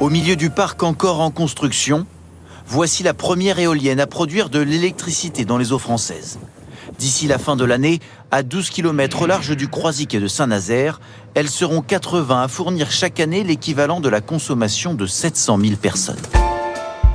Au milieu du parc encore en construction, voici la première éolienne à produire de l'électricité dans les eaux françaises. D'ici la fin de l'année, à 12 km au large du Croisic et de Saint-Nazaire, elles seront 80 à fournir chaque année l'équivalent de la consommation de 700 000 personnes.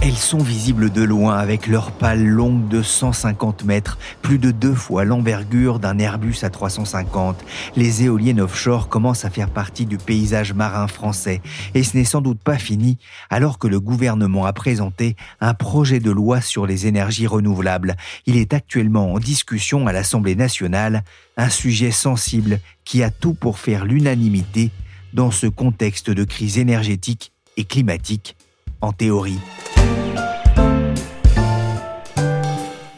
Elles sont visibles de loin avec leurs pales longues de 150 mètres, plus de deux fois l'envergure d'un Airbus à 350. Les éoliennes offshore commencent à faire partie du paysage marin français et ce n'est sans doute pas fini alors que le gouvernement a présenté un projet de loi sur les énergies renouvelables. Il est actuellement en discussion à l'Assemblée nationale, un sujet sensible qui a tout pour faire l'unanimité dans ce contexte de crise énergétique et climatique en théorie.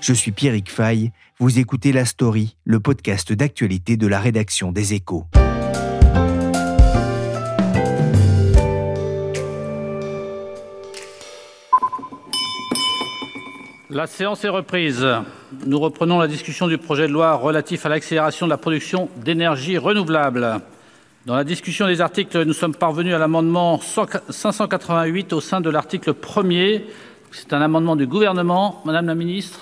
Je suis Pierrick Fay, vous écoutez La Story, le podcast d'actualité de la rédaction des Échos. La séance est reprise. Nous reprenons la discussion du projet de loi relatif à l'accélération de la production d'énergie renouvelable. Dans la discussion des articles, nous sommes parvenus à l'amendement 588 au sein de l'article 1er. C'est un amendement du gouvernement. Madame la ministre,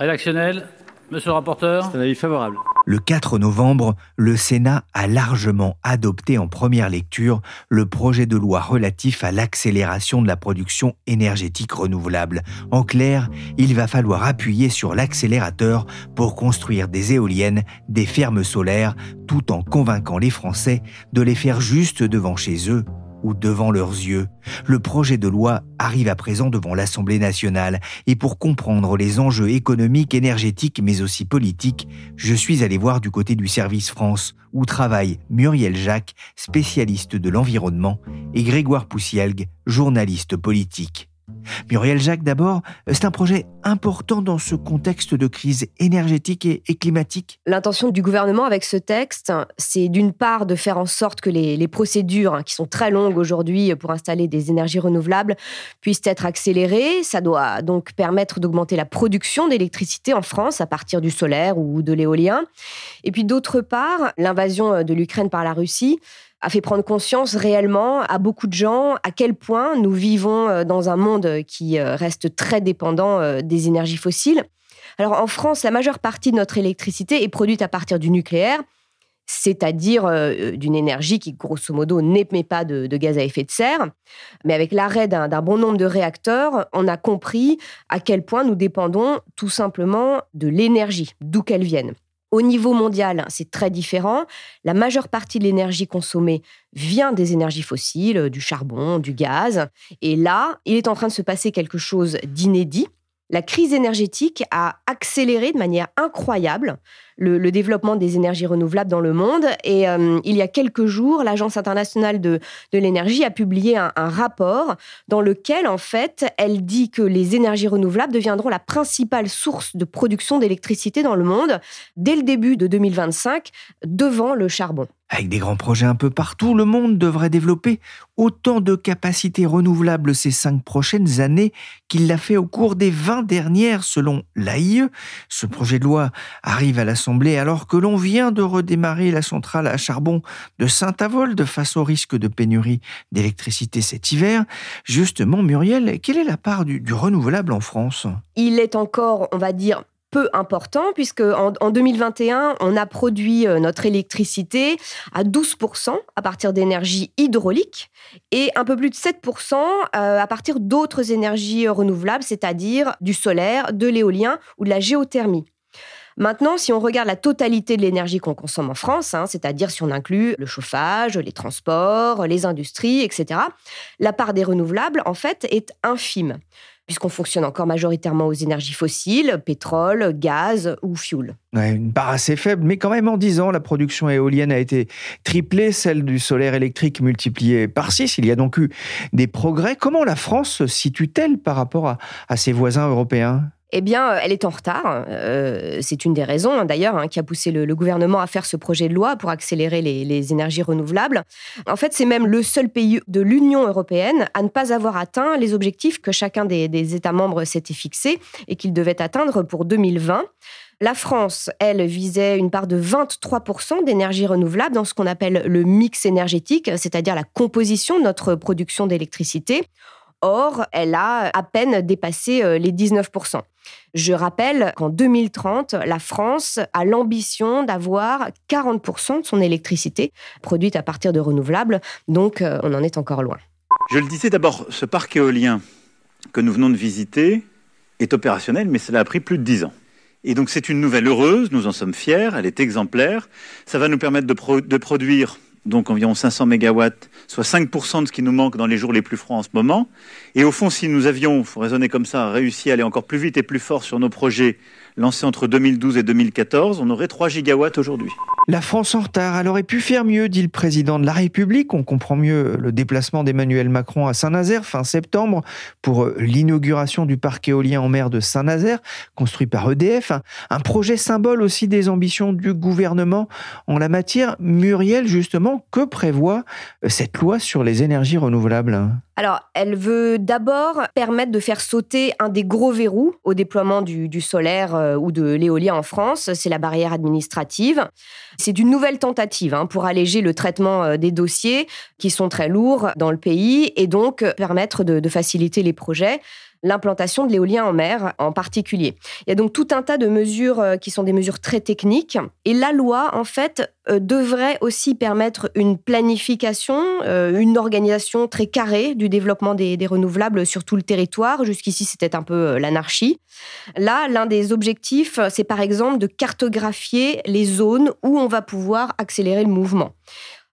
rédactionnel, monsieur le rapporteur. C'est un avis favorable. Le 4 novembre, le Sénat a largement adopté en première lecture le projet de loi relatif à l'accélération de la production énergétique renouvelable. En clair, il va falloir appuyer sur l'accélérateur pour construire des éoliennes, des fermes solaires, tout en convainquant les Français de les faire juste devant chez eux ou devant leurs yeux. Le projet de loi arrive à présent devant l'Assemblée nationale et pour comprendre les enjeux économiques, énergétiques mais aussi politiques, je suis allé voir du côté du Service France où travaille Muriel Jacques, spécialiste de l'environnement, et Grégoire Poussielgue, journaliste politique. Muriel Jacques, d'abord, c'est un projet important dans ce contexte de crise énergétique et, climatique. L'intention du gouvernement avec ce texte, c'est d'une part de faire en sorte que les, procédures, hein, qui sont très longues aujourd'hui pour installer des énergies renouvelables, puissent être accélérées. Ça doit donc permettre d'augmenter la production d'électricité en France à partir du solaire ou de l'éolien. Et puis d'autre part, l'invasion de l'Ukraine par la Russie a fait prendre conscience réellement à beaucoup de gens à quel point nous vivons euh, dans un monde qui euh, reste très dépendant euh, des énergies fossiles. Alors en France, la majeure partie de notre électricité est produite à partir du nucléaire, c'est-à-dire d'une énergie qui, grosso modo, n'émet pas de, de, gaz à effet de serre. Mais avec l'arrêt d'un bon nombre de réacteurs, on a compris à quel point nous dépendons tout simplement de l'énergie, d'où qu'elle vienne. Au niveau mondial, c'est très différent. La majeure partie de l'énergie consommée vient des énergies fossiles, euh, du charbon, du gaz. Et là, il est en train de se passer quelque chose d'inédit. La crise énergétique a accéléré de manière incroyable le, développement des énergies renouvelables dans le monde. Et euh, il y a quelques jours, l'Agence internationale de, l'énergie a publié un, rapport dans lequel, en fait, elle dit que les énergies renouvelables deviendront la principale source de production d'électricité dans le monde dès le début de 2025, devant le charbon. Avec des grands projets un peu partout, le monde devrait développer autant de capacités renouvelables ces cinq prochaines années qu'il l'a fait au cours des 20 dernières selon l'AIE. Ce projet de loi arrive à l'Assemblée alors que l'on vient de redémarrer la centrale à charbon de Saint-Avold face au risque de pénurie d'électricité cet hiver. Justement, Muriel, quelle est la part du, du renouvelable en France? Il est encore, on va dire, peu important puisque en, 2021, on a produit euh, notre électricité à 12% à partir d'énergie hydraulique et un peu plus de 7% euh, à partir d'autres énergies renouvelables, c'est-à-dire du solaire, de l'éolien ou de la géothermie. Maintenant, si on regarde la totalité de l'énergie qu'on consomme en France, hein, c'est-à-dire si on inclut le chauffage, les transports, les industries, etc., la part des renouvelables, en fait, est infime puisqu'on fonctionne encore majoritairement aux énergies fossiles, pétrole, gaz ou fioul. une part assez faible, mais quand même en 10 ans, la production éolienne a été triplée, celle du solaire électrique multipliée par 6. Il y a donc eu des progrès. Comment la France se situe-t-elle par rapport à ses voisins européens? Eh bien, euh, elle est en retard. Euh, c'est une des raisons, hein, d'ailleurs, hein, qui a poussé le, gouvernement à faire ce projet de loi pour accélérer les, énergies renouvelables. En fait, c'est même le seul pays de l'Union européenne à ne pas avoir atteint les objectifs que chacun des, des États membres s'était fixés et qu'il devait atteindre pour 2020. La France, elle, visait une part de 23% d'énergie renouvelable dans ce qu'on appelle le mix énergétique, c'est-à-dire la composition de notre production d'électricité. Or, elle a à peine dépassé euh, les 19%. Je rappelle qu'en 2030, la France a l'ambition d'avoir 40% de son électricité produite à partir de renouvelables, donc euh, on en est encore loin. Je le disais d'abord, ce parc éolien que nous venons de visiter est opérationnel, mais cela a pris plus de 10 ans. Et donc c'est une nouvelle heureuse, nous en sommes fiers, elle est exemplaire. Ça va nous permettre de, de produire donc environ 500 mégawatts, soit 5% de ce qui nous manque dans les jours les plus froids en ce moment. Et au fond, si nous avions, faut raisonner comme ça, réussi à aller encore plus vite et plus fort sur nos projets lancés entre 2012 et 2014, on aurait 3 gigawatts aujourd'hui. La France en retard, elle aurait pu faire mieux, dit le président de la République. On comprend mieux le déplacement d'Emmanuel Macron à Saint-Nazaire fin septembre pour euh, l'inauguration du parc éolien en mer de Saint-Nazaire, construit par EDF. Un projet symbole aussi des ambitions du gouvernement en la matière. Muriel, justement, que prévoit euh, cette loi sur les énergies renouvelables? Alors, elle veut d'abord permettre de faire sauter un des gros verrous au déploiement du, solaire euh, ou de l'éolien en France, c'est la barrière administrative. C'est une nouvelle tentative hein, pour alléger le traitement euh, des dossiers qui sont très lourds dans le pays et donc permettre de faciliter les projets l'implantation de l'éolien en mer en particulier. Il y a donc tout un tas de mesures euh, qui sont des mesures très techniques. Et la loi, en fait, euh, devrait aussi permettre une planification, euh, une organisation très carrée du développement des, renouvelables sur tout le territoire. Jusqu'ici, c'était un peu l'anarchie. Là, l'un des objectifs, c'est par exemple de cartographier les zones où on va pouvoir accélérer le mouvement.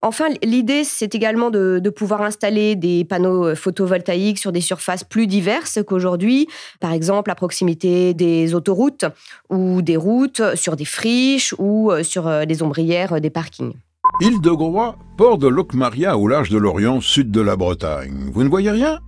Enfin, l'idée, c'est également de, pouvoir installer des panneaux euh, photovoltaïques sur des surfaces plus diverses qu'aujourd'hui, par exemple à proximité des autoroutes ou des routes, sur des friches ou euh, sur euh, des ombrières des parkings. Île de Groix, port de Locmaria au large de l'Orient, sud de la Bretagne. Vous ne voyez rien?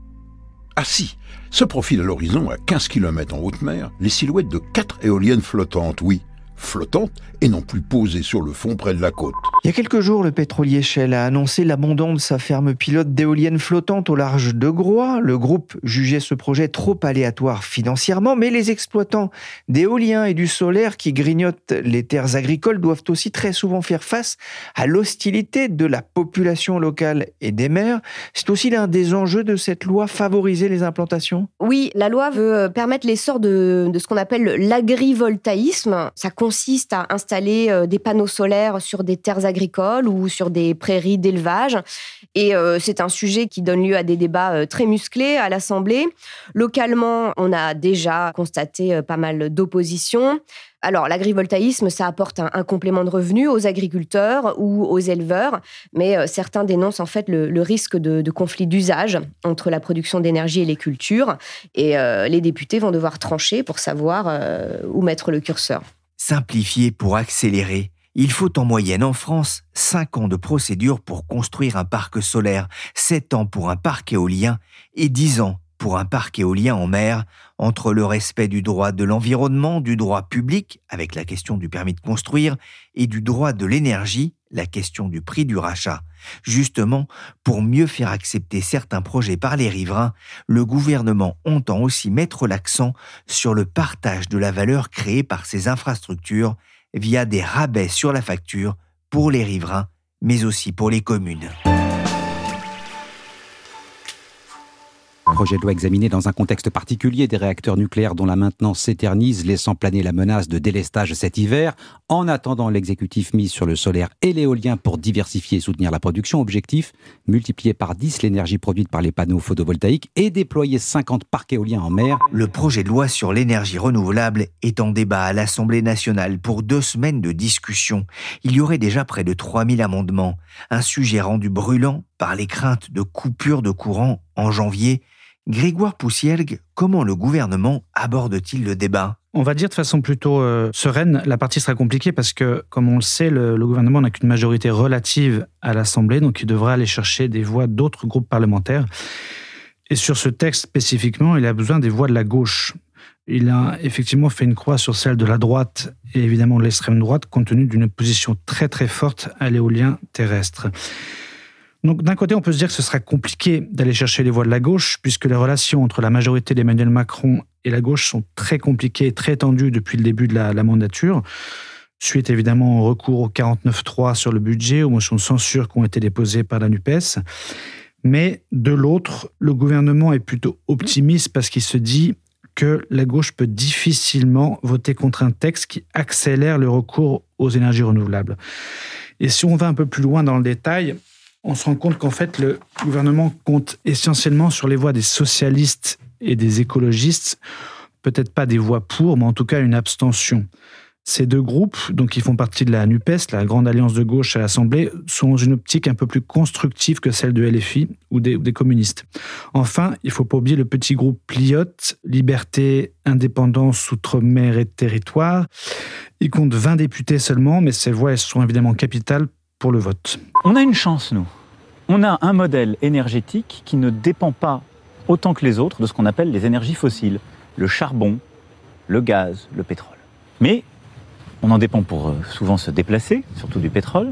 Ah si, se profile à l'horizon, à 15 km en haute mer, les silhouettes de quatre éoliennes flottantes, oui, flottante et non plus posée sur le fond près de la côte. Il y a quelques jours, le pétrolier Shell a annoncé l'abandon de sa ferme pilote d'éoliennes flottantes au large de Groix. Le groupe jugeait ce projet trop aléatoire financièrement, mais les exploitants d'éoliens et du solaire qui grignotent les terres agricoles doivent aussi très souvent faire face à l'hostilité de la population locale et des maires. C'est aussi l'un des enjeux de cette loi, favoriser les implantations Oui, la loi veut permettre l'essor de, de ce qu'on appelle l'agrivoltaïsme. Ça consiste à installer euh, des panneaux solaires sur des terres agricoles ou sur des prairies d'élevage. Et euh, c'est un sujet qui donne lieu à des débats euh, très musclés à l'Assemblée. Localement, on a déjà constaté pas mal d'opposition. Alors, l'agrivoltaïsme, ça apporte un, complément de revenus aux agriculteurs ou aux éleveurs, mais certains dénoncent en fait le, risque de, conflit d'usage entre la production d'énergie et les cultures. Et les députés vont devoir trancher pour savoir où mettre le curseur. Simplifier pour accélérer. Il faut en moyenne en France 5 ans de procédure pour construire un parc solaire, 7 ans pour un parc éolien et 10 ans pour un parc éolien en mer, entre le respect du droit de l'environnement, du droit public, avec la question du permis de construire, et du droit de l'énergie, la question du prix du rachat. Justement, pour mieux faire accepter certains projets par les riverains, le gouvernement entend aussi mettre l'accent sur le partage de la valeur créée par ces infrastructures via des rabais sur la facture pour les riverains, mais aussi pour les communes. Projet de loi examiné dans un contexte particulier des réacteurs nucléaires dont la maintenance s'éternise, laissant planer la menace de délestage cet hiver. En attendant, l'exécutif mise sur le solaire et l'éolien pour diversifier et soutenir la production. Objectif, multiplier par 10 l'énergie produite par les panneaux photovoltaïques et déployer 50 parcs éoliens en mer. Le projet de loi sur l'énergie renouvelable est en débat à l'Assemblée nationale pour deux semaines de discussion. Il y aurait déjà près de 3000 amendements. Un sujet rendu brûlant par les craintes de coupure de courant en janvier. Grégoire Poussielgue, comment le gouvernement aborde-t-il le débat? On va dire de façon plutôt euh, sereine, la partie sera compliquée parce que, comme on le sait, le, le gouvernement n'a qu'une majorité relative à l'Assemblée, donc il devra aller chercher des voix d'autres groupes parlementaires. Et sur ce texte spécifiquement, il a besoin des voix de la gauche. Il a effectivement fait une croix sur celle de la droite et évidemment de l'extrême droite, compte tenu d'une opposition très très forte à l'éolien terrestre. Donc d'un côté, on peut se dire que ce sera compliqué d'aller chercher les voix de la gauche, puisque les relations entre la majorité d'Emmanuel Macron et la gauche sont très compliquées très tendues depuis le début de la, la mandature. Suite évidemment au recours au 49-3 sur le budget, aux motions de censure qui ont été déposées par la NUPES. Mais de l'autre, le gouvernement est plutôt optimiste parce qu'il se dit que la gauche peut difficilement voter contre un texte qui accélère le recours aux énergies renouvelables. Et si on va un peu plus loin dans le détail, on se rend compte qu'en fait, le gouvernement compte essentiellement sur les voix des socialistes et des écologistes, peut-être pas des voix pour, mais en tout cas une abstention. Ces deux groupes, donc qui font partie de la NUPES, la grande alliance de gauche à l'Assemblée, sont dans une optique un peu plus constructive que celle de LFI ou des, communistes. Enfin, il ne faut pas oublier le petit groupe Pliot, Liberté, Indépendance, Outre-mer et Territoire. Il compte 20 députés seulement, mais ces voix elles sont évidemment capitales pour le vote. On a une chance, nous. On a un modèle énergétique qui ne dépend pas autant que les autres de ce qu'on appelle les énergies fossiles, le charbon, le gaz, le pétrole. Mais on en dépend pour euh, souvent se déplacer, surtout du pétrole,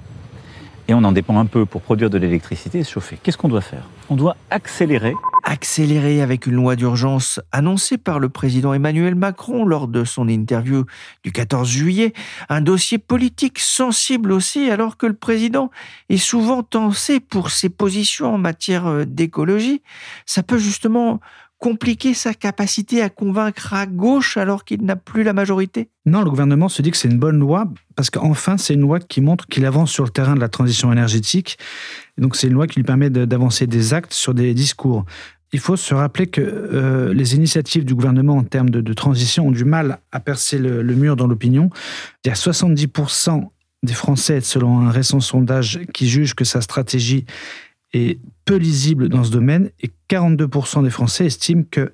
et on en dépend un peu pour produire de l'électricité et se chauffer. Qu'est-ce qu'on doit faire? On doit accélérer. Accélérer avec une loi d'urgence annoncée par le président Emmanuel Macron lors de son interview du 14 juillet, un dossier politique sensible aussi alors que le président est souvent tensé pour ses positions en matière euh, d'écologie. Ça peut justement compliquer sa capacité à convaincre à gauche alors qu'il n'a plus la majorité Non, le gouvernement se dit que c'est une bonne loi parce qu'enfin, c'est une loi qui montre qu'il avance sur le terrain de la transition énergétique. Donc, c'est une loi qui lui permet d'avancer des actes sur des discours. Il faut se rappeler que euh, les initiatives du gouvernement en termes de, transition ont du mal à percer le, le mur dans l'opinion. Il y a 70% des Français, selon un récent sondage, qui jugent que sa stratégie est peu lisible dans ce domaine et 42% des Français estiment qu'il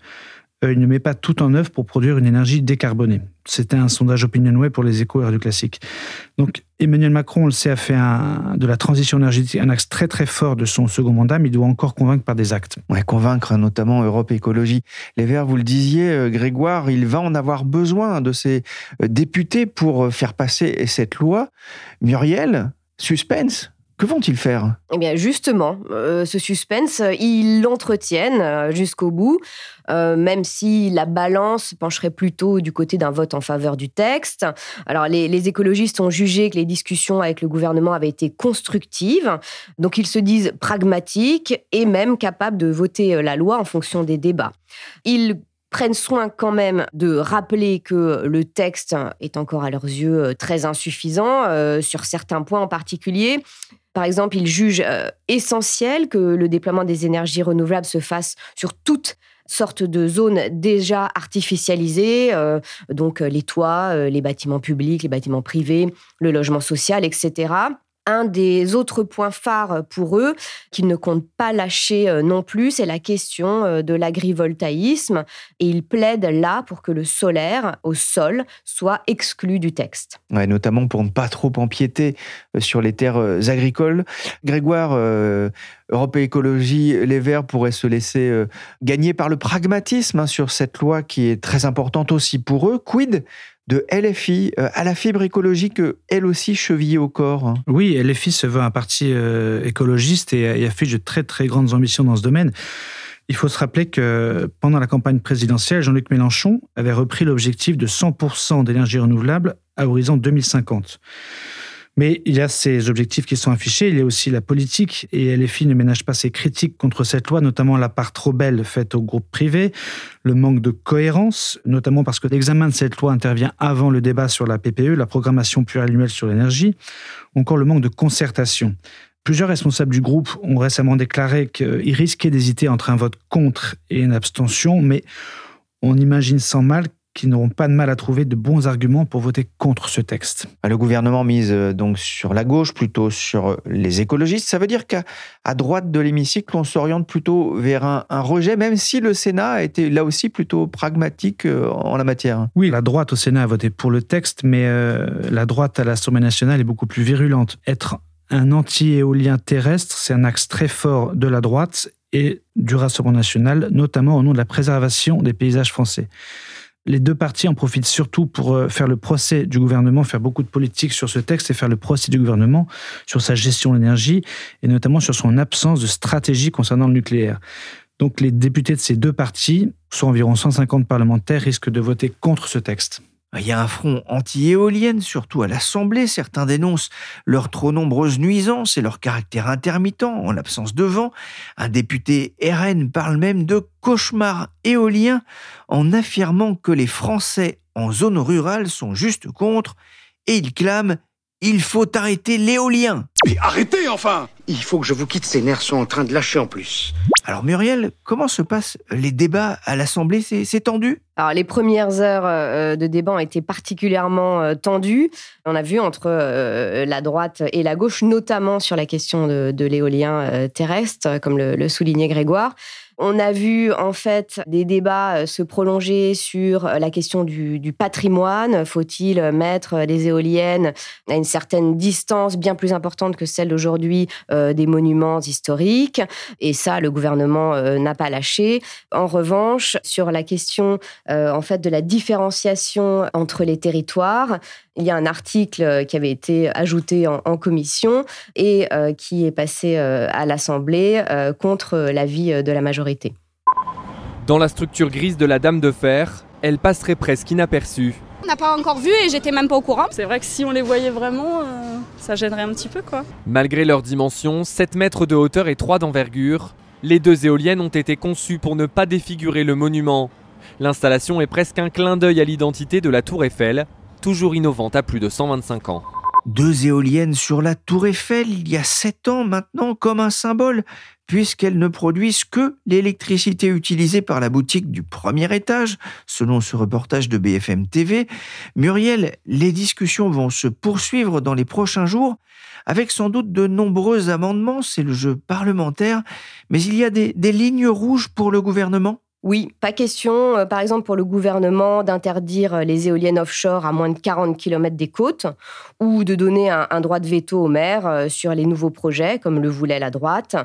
euh, ne met pas tout en œuvre pour produire une énergie décarbonée. C'était un sondage OpinionWay pour les échos Radio Classique. Donc Emmanuel Macron, on le sait, a fait de la transition énergétique un axe très très fort de son second mandat, mais il doit encore convaincre par des actes. Ouais, convaincre notamment Europe Écologie. Les Verts, vous le disiez, euh, Grégoire, il va en avoir besoin de ces euh, députés pour faire passer cette loi. Muriel, suspense? Que vont-ils faire? Eh bien, justement, euh, ce suspense, ils l'entretiennent euh, jusqu'au bout, euh, même si la balance pencherait plutôt du côté d'un vote en faveur du texte. Alors, les, écologistes ont jugé que les discussions avec le gouvernement avaient été constructives, donc ils se disent pragmatiques et même capables de voter la loi en fonction des débats. Ils prennent soin quand même de rappeler que le texte est encore à leurs yeux très insuffisant euh, sur certains points en particulier. Par exemple, ils jugent euh, essentiel que le déploiement des énergies renouvelables se fasse sur toutes sortes de zones déjà artificialisées, euh, donc les toits, euh, les bâtiments publics, les bâtiments privés, le logement social, etc un des autres points phares pour eux, qu'ils ne comptent pas lâcher euh, non plus, c'est la question euh, de l'agrivoltaïsme. Et ils plaident là pour que le solaire au sol soit exclu du texte. Ouais, notamment pour ne pas trop empiéter euh, sur les terres agricoles. Grégoire, Europe et Écologie, les Verts pourraient se laisser gagner par le pragmatisme hein, sur cette loi qui est très importante aussi pour eux. Quid de LFI euh, à la fibre écologique, elle aussi chevillée au corps. Oui, LFI se veut un parti euh, écologiste et, et affiche de très très grandes ambitions dans ce domaine. Il faut se rappeler que pendant la campagne présidentielle, Jean-Luc Mélenchon avait repris l'objectif de 100% d'énergie renouvelable à horizon 2050. Mais il y a ces objectifs qui sont affichés, il y a aussi la politique, et LFI ne ménage pas ses critiques contre cette loi, notamment la part trop belle faite au groupe privé, le manque de cohérence, notamment parce que l'examen de cette loi intervient avant le débat sur la PPE, la programmation pluriannuelle sur l'énergie, encore le manque de concertation. Plusieurs responsables du groupe ont récemment déclaré qu'ils risquaient d'hésiter entre un vote contre et une abstention, mais on imagine sans mal qui n'auront pas de mal à trouver de bons arguments pour voter contre ce texte. Le gouvernement mise euh, donc sur la gauche, plutôt sur euh, les écologistes. Ça veut dire qu'à droite de l'hémicycle, on s'oriente plutôt vers un, rejet, même si le Sénat a été là aussi plutôt pragmatique euh, en la matière. Oui, la droite au Sénat a voté pour le texte, mais la droite à l'Assemblée nationale est beaucoup plus virulente. Être un anti-éolien terrestre, c'est un axe très fort de la droite et du Rassemblement national, notamment au nom de la préservation des paysages français. Les deux partis en profitent surtout pour euh, faire le procès du gouvernement, faire beaucoup de politique sur ce texte et faire le procès du gouvernement sur sa gestion de l'énergie et notamment sur son absence de stratégie concernant le nucléaire. Donc les députés de ces deux partis, soit environ 150 parlementaires, risquent de voter contre ce texte. Il y a un front anti-éolienne, surtout à l'Assemblée. Certains dénoncent leurs trop nombreuses nuisances et leur caractère intermittent en l'absence de vent. Un député RN parle même de cauchemar éolien en affirmant que les Français en zone rurale sont juste contre et il clame il faut arrêter l'éolien. Mais arrêtez enfin Il faut que je vous quitte, ces nerfs sont en train de lâcher en plus. Alors Muriel, comment se passent les débats à l'Assemblée? C'est tendu? Alors les premières heures euh, de débat ont été particulièrement euh, tendues. On a vu entre euh, la droite et la gauche, notamment sur la question de, l'éolien terrestre, comme le soulignait Grégoire. On a vu en fait des débats euh, se prolonger sur euh, la question du, patrimoine. Faut-il mettre des éoliennes à une certaine distance bien plus importante que celle d'aujourd'hui euh, des monuments historiques? Et ça, le gouvernement n'a pas lâché. En revanche, sur la question en fait de la différenciation entre les territoires, il y a un article qui avait été ajouté en, commission et qui est passé à l'Assemblée contre l'avis de la majorité. Dans la structure grise de la Dame de Fer, elle passerait presque inaperçue. On n'a pas encore vu et j'étais même pas au courant. C'est vrai que si on les voyait vraiment, euh, ça gênerait un petit peu quoi. Malgré leur dimension, 7 mètres de hauteur et 3 d'envergure, les deux éoliennes ont été conçues pour ne pas défigurer le monument. L'installation est presque un clin d'œil à l'identité de la Tour Eiffel, toujours innovante à plus de 125 ans. Deux éoliennes sur la Tour Eiffel il y a sept ans maintenant comme un symbole puisqu'elles ne produisent que l'électricité utilisée par la boutique du premier étage, selon ce reportage de BFM TV. Muriel, les discussions vont se poursuivre dans les prochains jours, avec sans doute de nombreux amendements, c'est le jeu parlementaire, mais il y a des, lignes rouges pour le gouvernement oui, pas question, euh, par exemple, pour le gouvernement d'interdire les éoliennes offshore à moins de 40 km des côtes ou de donner un, droit de veto au maire euh, sur les nouveaux projets, comme le voulait la droite.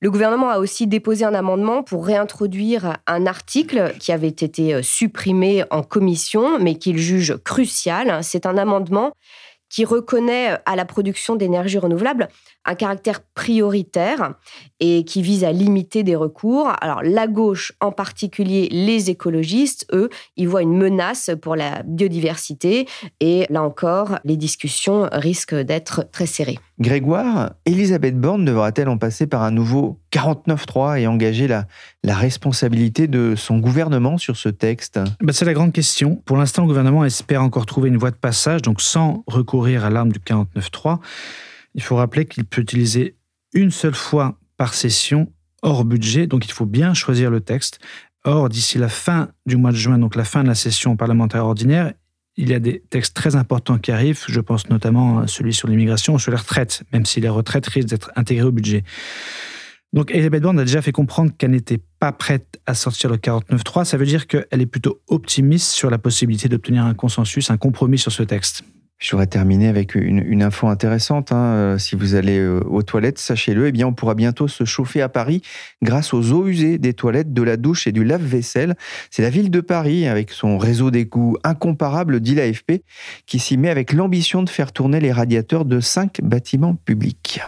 Le gouvernement a aussi déposé un amendement pour réintroduire un article qui avait été euh, supprimé en commission, mais qu'il juge crucial. C'est un amendement qui reconnaît à la production d'énergie renouvelable un caractère prioritaire et qui vise à limiter des recours. Alors la gauche, en particulier les écologistes, eux, ils voient une menace pour la biodiversité et là encore, les discussions risquent d'être très serrées. Grégoire, Elisabeth Borne devra-t-elle en passer par un nouveau 49-3 et engager la, responsabilité de son gouvernement sur ce texte? Ben, C'est la grande question. Pour l'instant, le gouvernement espère encore trouver une voie de passage, donc sans recourir à l'arme du 49-3. Il faut rappeler qu'il peut utiliser une seule fois par session hors budget, donc il faut bien choisir le texte. Or, d'ici la fin du mois de juin, donc la fin de la session parlementaire ordinaire, il y a des textes très importants qui arrivent. Je pense notamment à celui sur l'immigration sur les retraites, même si les retraites risquent d'être intégrées au budget. Donc Elisabeth Borne a déjà fait comprendre qu'elle n'était pas prête à sortir le 49.3. Ça veut dire qu'elle est plutôt optimiste sur la possibilité d'obtenir un consensus, un compromis sur ce texte. Je voudrais terminer avec une, info intéressante. Hein. Euh, si vous allez euh, aux toilettes, sachez-le, eh bien, on pourra bientôt se chauffer à Paris grâce aux eaux usées des toilettes, de la douche et du lave-vaisselle. C'est la ville de Paris, avec son réseau d'égouts incomparable, dit l'AFP, qui s'y met avec l'ambition de faire tourner les radiateurs de cinq bâtiments publics.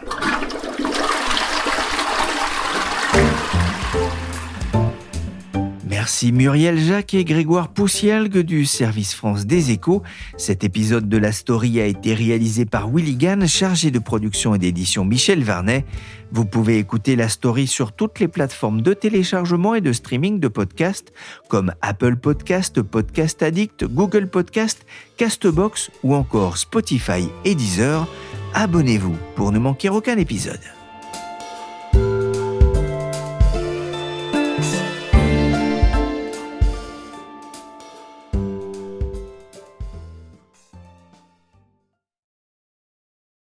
Merci Muriel Jacques et Grégoire Poussielgue du service France des Échos. Cet épisode de la story a été réalisé par Willy chargé de production et d'édition Michel Vernet. Vous pouvez écouter la story sur toutes les plateformes de téléchargement et de streaming de podcasts comme Apple Podcast, Podcast Addict, Google Podcast, Castbox ou encore Spotify et Deezer. Abonnez-vous pour ne manquer aucun épisode.